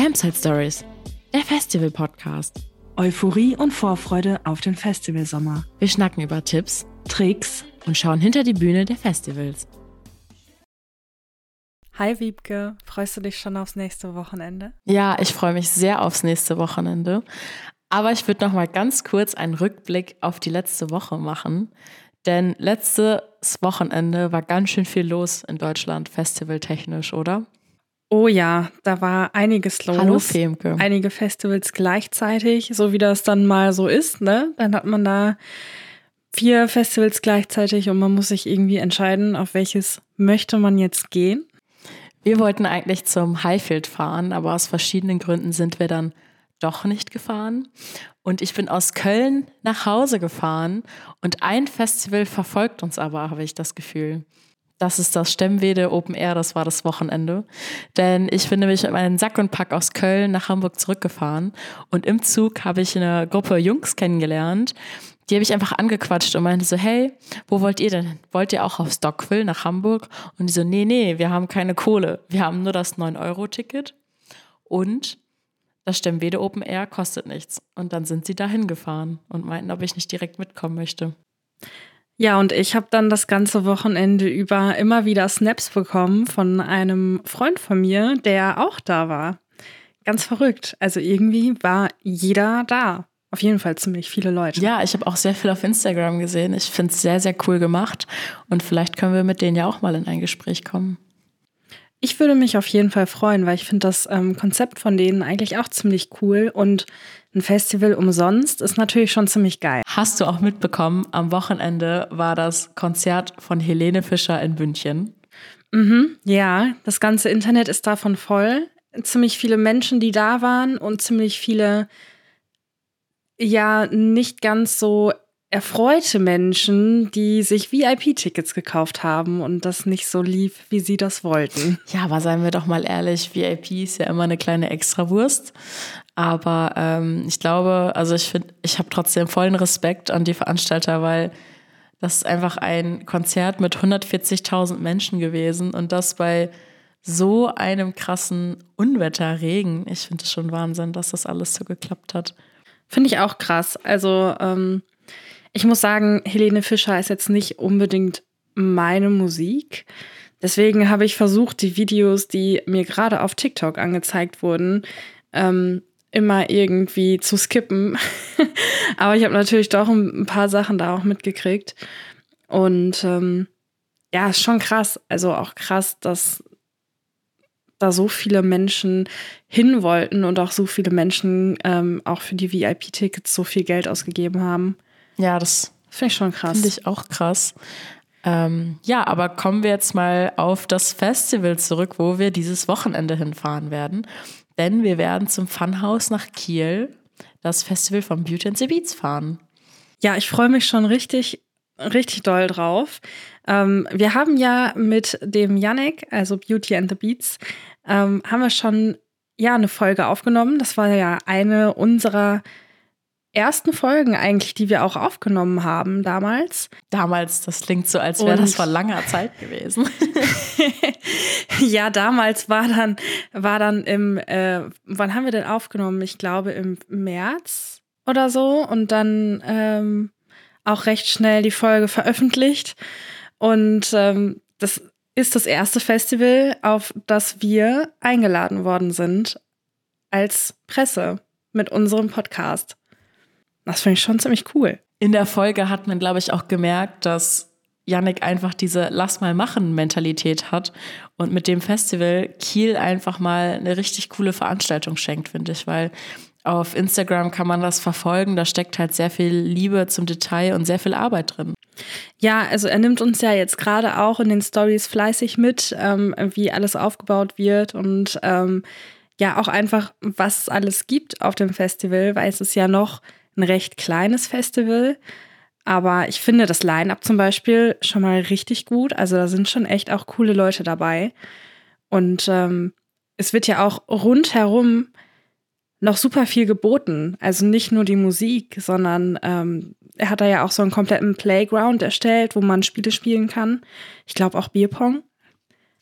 Campsite Stories, der Festival-Podcast. Euphorie und Vorfreude auf den Festivalsommer. Wir schnacken über Tipps, Tricks und schauen hinter die Bühne der Festivals. Hi Wiebke, freust du dich schon aufs nächste Wochenende? Ja, ich freue mich sehr aufs nächste Wochenende. Aber ich würde noch mal ganz kurz einen Rückblick auf die letzte Woche machen. Denn letztes Wochenende war ganz schön viel los in Deutschland, festivaltechnisch, oder? Oh ja, da war einiges los. Hallo Femke. Einige Festivals gleichzeitig, so wie das dann mal so ist, ne? Dann hat man da vier Festivals gleichzeitig und man muss sich irgendwie entscheiden, auf welches möchte man jetzt gehen. Wir wollten eigentlich zum Highfield fahren, aber aus verschiedenen Gründen sind wir dann doch nicht gefahren. Und ich bin aus Köln nach Hause gefahren und ein Festival verfolgt uns aber, habe ich das Gefühl. Das ist das Stemmwede Open Air, das war das Wochenende. Denn ich bin nämlich mit meinem Sack und Pack aus Köln nach Hamburg zurückgefahren und im Zug habe ich eine Gruppe Jungs kennengelernt. Die habe ich einfach angequatscht und meinte so, hey, wo wollt ihr denn? Wollt ihr auch auf Stockville nach Hamburg? Und die so, nee, nee, wir haben keine Kohle. Wir haben nur das 9-Euro-Ticket und das Stemmwede Open Air kostet nichts. Und dann sind sie dahin gefahren und meinten, ob ich nicht direkt mitkommen möchte. Ja, und ich habe dann das ganze Wochenende über immer wieder Snaps bekommen von einem Freund von mir, der auch da war. Ganz verrückt. Also irgendwie war jeder da. Auf jeden Fall ziemlich viele Leute. Ja, ich habe auch sehr viel auf Instagram gesehen. Ich finde es sehr, sehr cool gemacht. Und vielleicht können wir mit denen ja auch mal in ein Gespräch kommen. Ich würde mich auf jeden Fall freuen, weil ich finde das ähm, Konzept von denen eigentlich auch ziemlich cool und ein Festival umsonst ist natürlich schon ziemlich geil. Hast du auch mitbekommen, am Wochenende war das Konzert von Helene Fischer in München. Mhm, ja, das ganze Internet ist davon voll. Ziemlich viele Menschen, die da waren und ziemlich viele, ja, nicht ganz so erfreute Menschen, die sich VIP-Tickets gekauft haben und das nicht so lief, wie sie das wollten. Ja, aber seien wir doch mal ehrlich, VIP ist ja immer eine kleine Extrawurst. Aber ähm, ich glaube, also ich finde, ich habe trotzdem vollen Respekt an die Veranstalter, weil das ist einfach ein Konzert mit 140.000 Menschen gewesen und das bei so einem krassen Unwetter, Regen. Ich finde es schon Wahnsinn, dass das alles so geklappt hat. Finde ich auch krass. Also ähm, ich muss sagen, Helene Fischer ist jetzt nicht unbedingt meine Musik. Deswegen habe ich versucht, die Videos, die mir gerade auf TikTok angezeigt wurden, ähm, immer irgendwie zu skippen. Aber ich habe natürlich doch ein paar Sachen da auch mitgekriegt. Und ähm, ja, ist schon krass. Also auch krass, dass da so viele Menschen hin wollten und auch so viele Menschen ähm, auch für die VIP-Tickets so viel Geld ausgegeben haben. Ja, das finde ich schon krass. Finde ich auch krass. Ähm, ja, aber kommen wir jetzt mal auf das Festival zurück, wo wir dieses Wochenende hinfahren werden. Denn wir werden zum Funhouse nach Kiel, das Festival von Beauty and the Beats, fahren. Ja, ich freue mich schon richtig, richtig doll drauf. Ähm, wir haben ja mit dem Yannick, also Beauty and the Beats, ähm, haben wir schon ja eine Folge aufgenommen. Das war ja eine unserer ersten Folgen eigentlich, die wir auch aufgenommen haben damals. Damals, das klingt so, als wäre das vor langer Zeit gewesen. ja, damals war dann, war dann im, äh, wann haben wir denn aufgenommen? Ich glaube im März oder so und dann ähm, auch recht schnell die Folge veröffentlicht. Und ähm, das ist das erste Festival, auf das wir eingeladen worden sind als Presse mit unserem Podcast. Das finde ich schon ziemlich cool. In der Folge hat man, glaube ich, auch gemerkt, dass Yannick einfach diese Lass mal machen Mentalität hat und mit dem Festival Kiel einfach mal eine richtig coole Veranstaltung schenkt, finde ich, weil auf Instagram kann man das verfolgen, da steckt halt sehr viel Liebe zum Detail und sehr viel Arbeit drin. Ja, also er nimmt uns ja jetzt gerade auch in den Stories fleißig mit, ähm, wie alles aufgebaut wird und ähm, ja auch einfach, was es alles gibt auf dem Festival, weil es ist ja noch ein recht kleines Festival. Aber ich finde das Line-up zum Beispiel schon mal richtig gut. Also da sind schon echt auch coole Leute dabei. Und ähm, es wird ja auch rundherum noch super viel geboten. Also nicht nur die Musik, sondern ähm, er hat da ja auch so einen kompletten Playground erstellt, wo man Spiele spielen kann. Ich glaube auch Bierpong.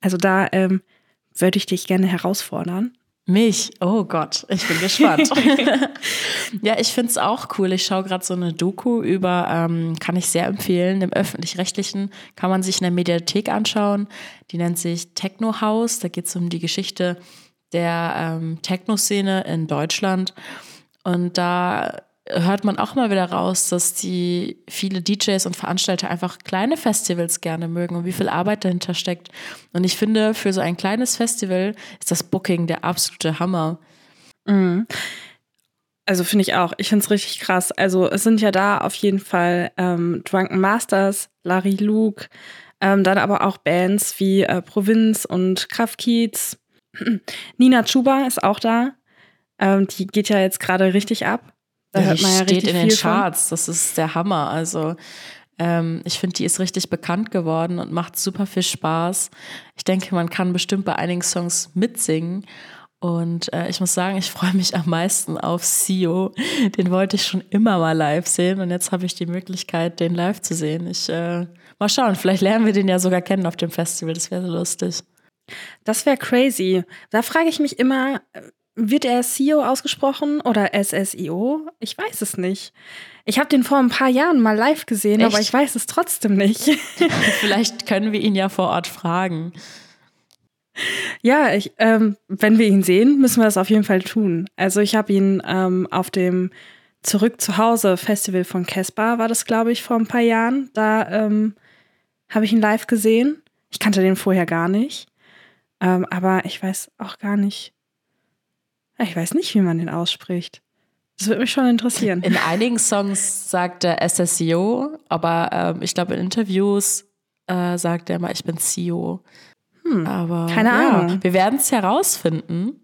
Also da ähm, würde ich dich gerne herausfordern. Mich? Oh Gott, ich bin gespannt. ja, ich finde es auch cool. Ich schaue gerade so eine Doku über, ähm, kann ich sehr empfehlen, im öffentlich-rechtlichen kann man sich in der Mediathek anschauen. Die nennt sich Techno House. Da geht es um die Geschichte der ähm, Techno-Szene in Deutschland. Und da hört man auch mal wieder raus, dass die viele DJs und Veranstalter einfach kleine Festivals gerne mögen und wie viel Arbeit dahinter steckt. Und ich finde, für so ein kleines Festival ist das Booking der absolute Hammer. Mhm. Also finde ich auch. Ich finde es richtig krass. Also es sind ja da auf jeden Fall ähm, Drunken Masters, Larry Luke, ähm, dann aber auch Bands wie äh, Provinz und Kraftkiez. Nina Chuba ist auch da. Ähm, die geht ja jetzt gerade richtig ab. Da hört man ja steht in den Charts. Von. Das ist der Hammer. Also ähm, ich finde, die ist richtig bekannt geworden und macht super viel Spaß. Ich denke, man kann bestimmt bei einigen Songs mitsingen. Und äh, ich muss sagen, ich freue mich am meisten auf Sio. Den wollte ich schon immer mal live sehen und jetzt habe ich die Möglichkeit, den live zu sehen. Ich äh, mal schauen, vielleicht lernen wir den ja sogar kennen auf dem Festival. Das wäre so lustig. Das wäre crazy. Da frage ich mich immer, wird er CEO ausgesprochen oder SSIO? Ich weiß es nicht. Ich habe den vor ein paar Jahren mal live gesehen, Echt? aber ich weiß es trotzdem nicht. Vielleicht können wir ihn ja vor Ort fragen. Ja, ich, ähm, wenn wir ihn sehen, müssen wir das auf jeden Fall tun. Also ich habe ihn ähm, auf dem Zurück zu Hause Festival von Caspar, war das, glaube ich, vor ein paar Jahren. Da ähm, habe ich ihn live gesehen. Ich kannte den vorher gar nicht. Ähm, aber ich weiß auch gar nicht, ich weiß nicht, wie man den ausspricht. Das würde mich schon interessieren. In einigen Songs sagt er SSIO, aber ähm, ich glaube in Interviews äh, sagt er immer, ich bin CEO. Hm, aber keine ja, Ahnung. Wir werden es herausfinden.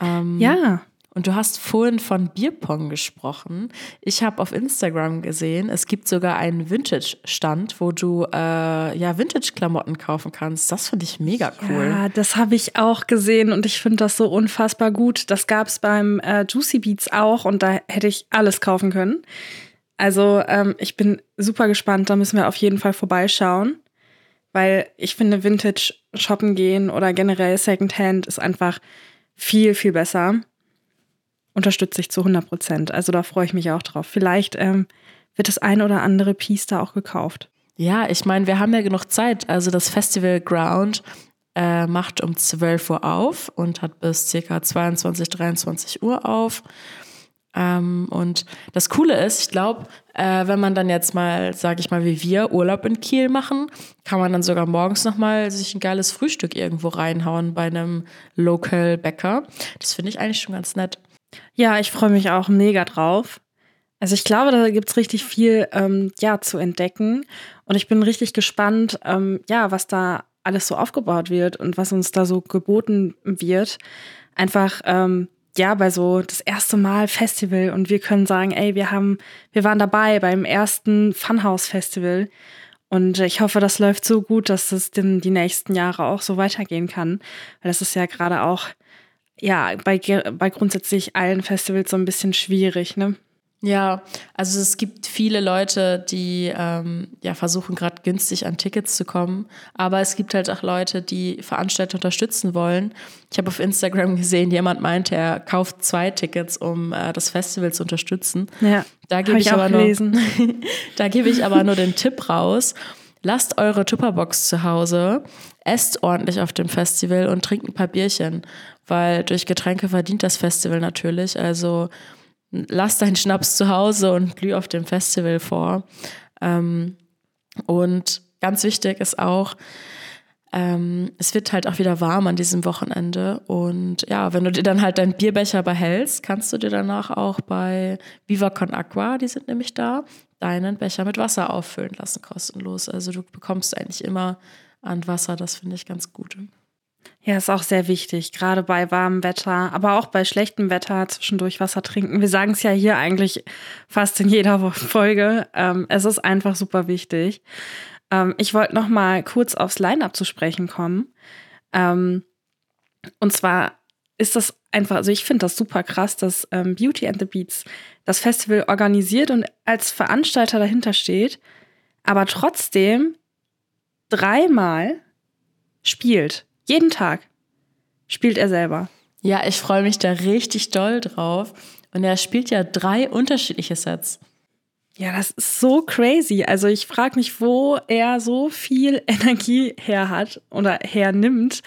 Ähm, ja. Und du hast vorhin von Bierpong gesprochen. Ich habe auf Instagram gesehen, es gibt sogar einen Vintage-Stand, wo du äh, ja Vintage-Klamotten kaufen kannst. Das finde ich mega cool. Ja, das habe ich auch gesehen und ich finde das so unfassbar gut. Das gab es beim äh, Juicy Beats auch und da hätte ich alles kaufen können. Also ähm, ich bin super gespannt, da müssen wir auf jeden Fall vorbeischauen, weil ich finde Vintage shoppen gehen oder generell Secondhand ist einfach viel, viel besser unterstütze ich zu 100 Prozent. Also da freue ich mich auch drauf. Vielleicht ähm, wird das ein oder andere Piece da auch gekauft. Ja, ich meine, wir haben ja genug Zeit. Also das Festival Ground äh, macht um 12 Uhr auf und hat bis circa 22, 23 Uhr auf. Ähm, und das Coole ist, ich glaube, äh, wenn man dann jetzt mal, sage ich mal, wie wir Urlaub in Kiel machen, kann man dann sogar morgens nochmal sich ein geiles Frühstück irgendwo reinhauen bei einem Local Bäcker. Das finde ich eigentlich schon ganz nett. Ja, ich freue mich auch mega drauf. Also ich glaube, da gibt es richtig viel ähm, ja, zu entdecken. Und ich bin richtig gespannt, ähm, ja, was da alles so aufgebaut wird und was uns da so geboten wird. Einfach, ähm, ja, bei so das erste Mal Festival und wir können sagen, ey, wir haben, wir waren dabei beim ersten Funhouse Festival. Und ich hoffe, das läuft so gut, dass das denn die nächsten Jahre auch so weitergehen kann. Weil das ist ja gerade auch ja, bei, bei grundsätzlich allen Festivals so ein bisschen schwierig, ne? Ja, also es gibt viele Leute, die ähm, ja versuchen gerade günstig an Tickets zu kommen, aber es gibt halt auch Leute, die Veranstalter unterstützen wollen. Ich habe auf Instagram gesehen, jemand meinte, er kauft zwei Tickets, um äh, das Festival zu unterstützen. Ja, da gebe ich, ich aber nur, da gebe ich aber nur den Tipp raus. Lasst eure Tupperbox zu Hause, esst ordentlich auf dem Festival und trinkt ein paar Bierchen weil durch Getränke verdient das Festival natürlich. Also lass deinen Schnaps zu Hause und glüh auf dem Festival vor. Ähm, und ganz wichtig ist auch, ähm, es wird halt auch wieder warm an diesem Wochenende. Und ja, wenn du dir dann halt deinen Bierbecher behältst, kannst du dir danach auch bei Viva Con Aqua, die sind nämlich da, deinen Becher mit Wasser auffüllen lassen, kostenlos. Also du bekommst eigentlich immer an Wasser, das finde ich ganz gut. Ja, ist auch sehr wichtig, gerade bei warmem Wetter, aber auch bei schlechtem Wetter zwischendurch Wasser trinken. Wir sagen es ja hier eigentlich fast in jeder Folge. Ähm, es ist einfach super wichtig. Ähm, ich wollte noch mal kurz aufs Line-up zu sprechen kommen. Ähm, und zwar ist das einfach, also ich finde das super krass, dass ähm, Beauty and the Beats das Festival organisiert und als Veranstalter dahinter steht, aber trotzdem dreimal spielt jeden Tag spielt er selber. Ja, ich freue mich da richtig doll drauf. Und er spielt ja drei unterschiedliche Sets. Ja, das ist so crazy. Also ich frage mich, wo er so viel Energie her hat oder hernimmt,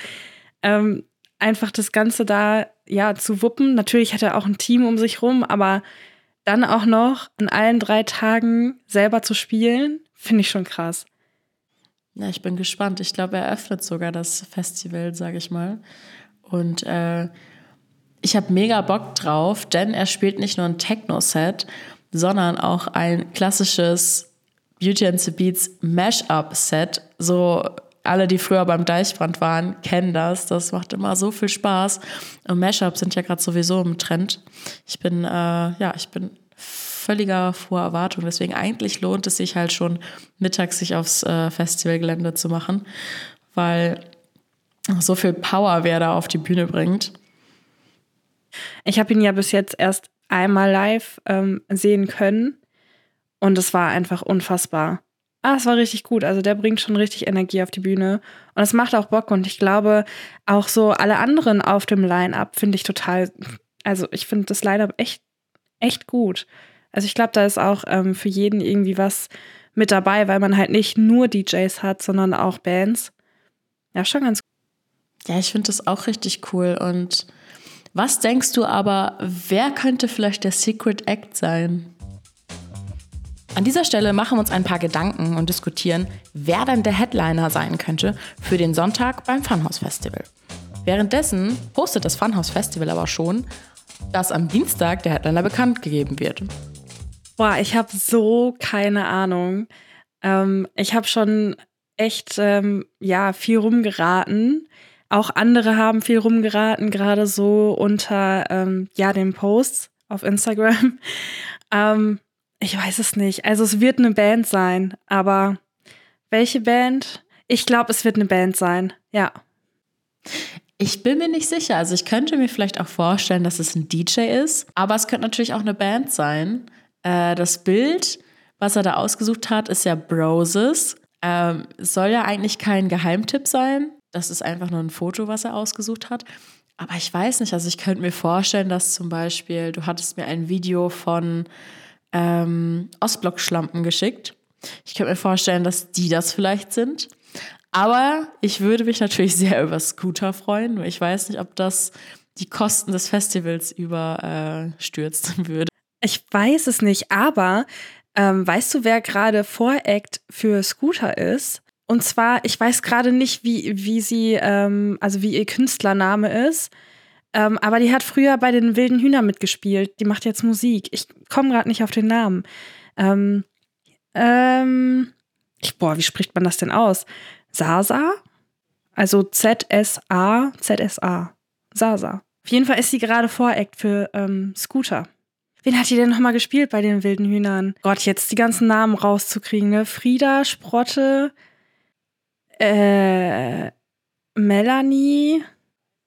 ähm, einfach das Ganze da ja zu wuppen. Natürlich hat er auch ein Team um sich rum, aber dann auch noch an allen drei Tagen selber zu spielen, finde ich schon krass. Ja, ich bin gespannt. Ich glaube, er öffnet sogar das Festival, sage ich mal. Und äh, ich habe mega Bock drauf, denn er spielt nicht nur ein Techno-Set, sondern auch ein klassisches Beauty and the Beats Mash-up-Set. So alle, die früher beim Deichbrand waren, kennen das. Das macht immer so viel Spaß. Und Mashups sind ja gerade sowieso im Trend. Ich bin, äh, ja, ich bin völliger vor Erwartung. Deswegen eigentlich lohnt es sich halt schon mittags sich aufs äh, Festivalgelände zu machen, weil so viel Power wer da auf die Bühne bringt. Ich habe ihn ja bis jetzt erst einmal live ähm, sehen können und es war einfach unfassbar. Ah, es war richtig gut. Also der bringt schon richtig Energie auf die Bühne und es macht auch Bock und ich glaube auch so alle anderen auf dem Line-up finde ich total. Also ich finde das Line-up echt echt gut. Also ich glaube, da ist auch ähm, für jeden irgendwie was mit dabei, weil man halt nicht nur DJs hat, sondern auch Bands. Ja, schon ganz gut. Ja, ich finde das auch richtig cool und was denkst du aber, wer könnte vielleicht der Secret Act sein? An dieser Stelle machen wir uns ein paar Gedanken und diskutieren, wer denn der Headliner sein könnte für den Sonntag beim Funhouse Festival. Währenddessen postet das Funhouse Festival aber schon, dass am Dienstag der Headliner bekannt gegeben wird. Boah, ich habe so keine Ahnung. Ähm, ich habe schon echt ähm, ja viel rumgeraten auch andere haben viel rumgeraten, gerade so unter ähm, ja, den Posts auf Instagram. ähm, ich weiß es nicht. Also es wird eine Band sein, aber welche Band? Ich glaube, es wird eine Band sein, ja. Ich bin mir nicht sicher. Also ich könnte mir vielleicht auch vorstellen, dass es ein DJ ist, aber es könnte natürlich auch eine Band sein. Äh, das Bild, was er da ausgesucht hat, ist ja Broses. Ähm, soll ja eigentlich kein Geheimtipp sein. Das ist einfach nur ein Foto, was er ausgesucht hat. Aber ich weiß nicht, also ich könnte mir vorstellen, dass zum Beispiel, du hattest mir ein Video von ähm, Ostblock-Schlampen geschickt. Ich könnte mir vorstellen, dass die das vielleicht sind. Aber ich würde mich natürlich sehr über Scooter freuen, ich weiß nicht, ob das die Kosten des Festivals überstürzen äh, würde. Ich weiß es nicht, aber ähm, weißt du, wer gerade Voract für Scooter ist? Und zwar, ich weiß gerade nicht, wie, wie sie, ähm, also wie ihr Künstlername ist. Ähm, aber die hat früher bei den Wilden Hühnern mitgespielt. Die macht jetzt Musik. Ich komme gerade nicht auf den Namen. Ähm, ähm, ich, boah, wie spricht man das denn aus? Sasa? Also Z-S-A, Z-S-A. Sasa. Auf jeden Fall ist sie gerade Voract für ähm, Scooter. Wen hat die denn nochmal gespielt bei den wilden Hühnern? Gott, jetzt die ganzen Namen rauszukriegen, ne? Frieda, Sprotte, äh, Melanie,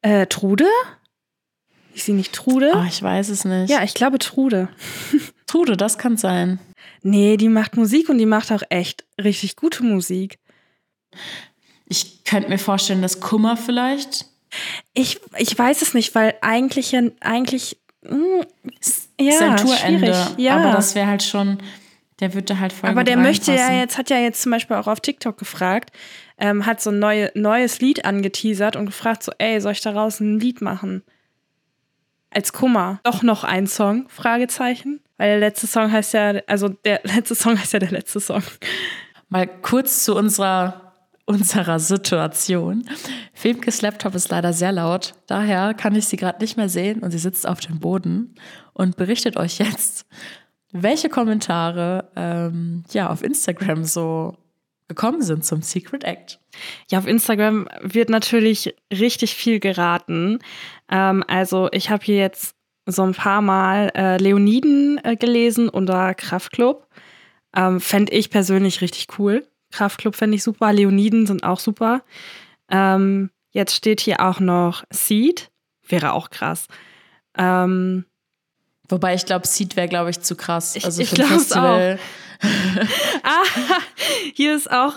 äh, Trude? Ist sie nicht Trude? Oh, ich weiß es nicht. Ja, ich glaube Trude. Trude, das kann sein. Nee, die macht Musik und die macht auch echt richtig gute Musik. Ich könnte mir vorstellen, dass Kummer vielleicht. Ich, ich weiß es nicht, weil eigentlich eigentlich ja, sein Tourende. Ja. Aber das wäre halt schon, der würde halt voll Aber der möchte ja jetzt, hat ja jetzt zum Beispiel auch auf TikTok gefragt, ähm, hat so ein neue, neues Lied angeteasert und gefragt so, ey, soll ich daraus ein Lied machen? Als Kummer. Doch noch ein Song? Fragezeichen. Weil der letzte Song heißt ja, also der letzte Song heißt ja der letzte Song. Mal kurz zu unserer, unserer Situation. Femkes Laptop ist leider sehr laut. Daher kann ich sie gerade nicht mehr sehen und sie sitzt auf dem Boden und berichtet euch jetzt, welche Kommentare ähm, ja auf Instagram so gekommen sind zum Secret Act. Ja, auf Instagram wird natürlich richtig viel geraten. Ähm, also ich habe hier jetzt so ein paar Mal äh, Leoniden äh, gelesen unter Kraftclub. Ähm, fände ich persönlich richtig cool. Kraftclub fände ich super. Leoniden sind auch super. Ähm, jetzt steht hier auch noch Seed. Wäre auch krass. Ähm, Wobei ich glaube, Seed wäre, glaube ich, zu krass. Ich, also ich glaube es auch. ah, hier ist auch.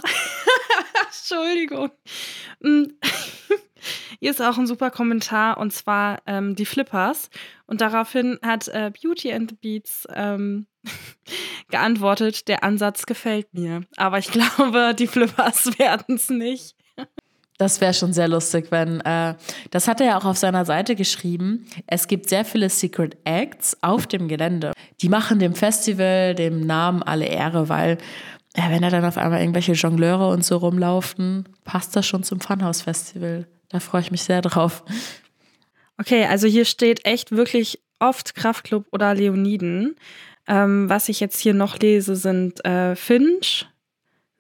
Entschuldigung. Mm. Hier ist auch ein super Kommentar und zwar ähm, die Flippers. Und daraufhin hat äh, Beauty and the Beats ähm, geantwortet, der Ansatz gefällt mir. Aber ich glaube, die Flippers werden es nicht. Das wäre schon sehr lustig, wenn. Äh, das hat er ja auch auf seiner Seite geschrieben. Es gibt sehr viele Secret Acts auf dem Gelände. Die machen dem Festival, dem Namen alle Ehre, weil ja, wenn da dann auf einmal irgendwelche Jongleure und so rumlaufen, passt das schon zum Funhouse Festival. Da freue ich mich sehr drauf. Okay, also hier steht echt wirklich oft Kraftclub oder Leoniden. Ähm, was ich jetzt hier noch lese, sind äh, Finch,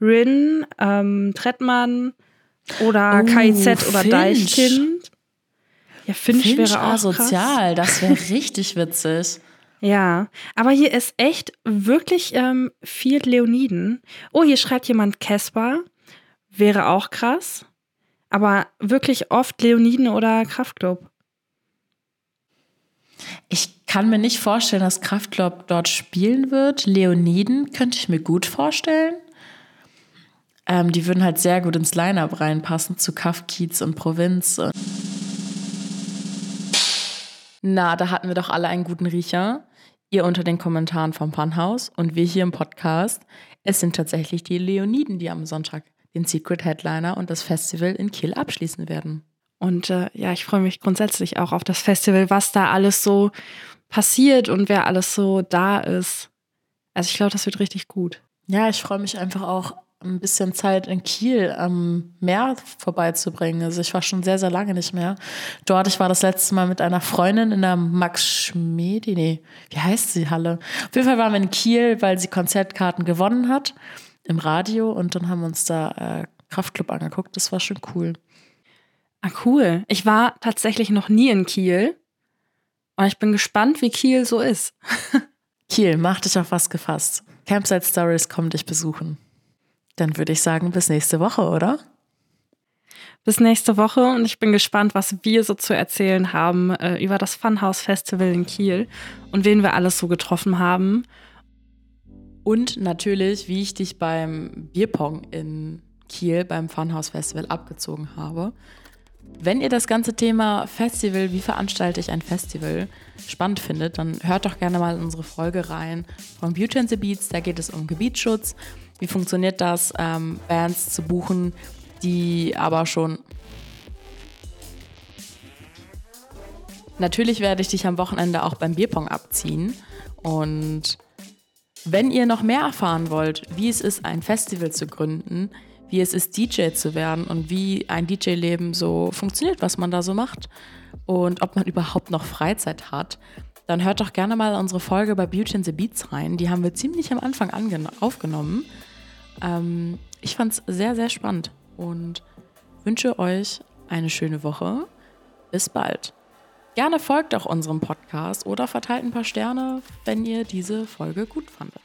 Rin, ähm, Trettmann oder oh, KIZ oder Finch. Deichkind. Ja, Finch, Finch wäre auch sozial. Das wäre richtig witzig. Ja, aber hier ist echt wirklich ähm, viel Leoniden. Oh, hier schreibt jemand Caspar. Wäre auch krass. Aber wirklich oft Leoniden oder Kraftclub. Ich kann mir nicht vorstellen, dass Kraftclub dort spielen wird. Leoniden könnte ich mir gut vorstellen. Ähm, die würden halt sehr gut ins Line-Up reinpassen zu Kaff, Kiez und Provinz. Na, da hatten wir doch alle einen guten Riecher ihr unter den Kommentaren vom Funhouse und wir hier im Podcast. Es sind tatsächlich die Leoniden, die am Sonntag den Secret Headliner und das Festival in Kiel abschließen werden. Und äh, ja, ich freue mich grundsätzlich auch auf das Festival, was da alles so passiert und wer alles so da ist. Also ich glaube, das wird richtig gut. Ja, ich freue mich einfach auch ein bisschen Zeit in Kiel am Meer vorbeizubringen. Also ich war schon sehr, sehr lange nicht mehr dort. Ich war das letzte Mal mit einer Freundin in der Max Schmedi, nee, wie heißt sie Halle? Auf jeden Fall waren wir in Kiel, weil sie Konzertkarten gewonnen hat im Radio und dann haben wir uns da äh, Kraftclub angeguckt. Das war schon cool. Ah, cool. Ich war tatsächlich noch nie in Kiel. Und ich bin gespannt, wie Kiel so ist. Kiel, mach dich auf was gefasst. Campsite Stories kommen dich besuchen. Dann würde ich sagen, bis nächste Woche, oder? Bis nächste Woche und ich bin gespannt, was wir so zu erzählen haben äh, über das Funhouse Festival in Kiel und wen wir alles so getroffen haben. Und natürlich, wie ich dich beim Bierpong in Kiel beim Funhouse Festival abgezogen habe. Wenn ihr das ganze Thema Festival, wie veranstalte ich ein Festival, spannend findet, dann hört doch gerne mal in unsere Folge rein von Beauty and the Beats. Da geht es um Gebietsschutz wie funktioniert das, ähm, Bands zu buchen, die aber schon. Natürlich werde ich dich am Wochenende auch beim Bierpong abziehen. Und wenn ihr noch mehr erfahren wollt, wie es ist, ein Festival zu gründen, wie es ist, DJ zu werden und wie ein DJ-Leben so funktioniert, was man da so macht und ob man überhaupt noch Freizeit hat, dann hört doch gerne mal unsere Folge bei Beauty and the Beats rein. Die haben wir ziemlich am Anfang aufgenommen. Ähm, ich fand es sehr, sehr spannend und wünsche euch eine schöne Woche. Bis bald. Gerne folgt auch unserem Podcast oder verteilt ein paar Sterne, wenn ihr diese Folge gut fandet.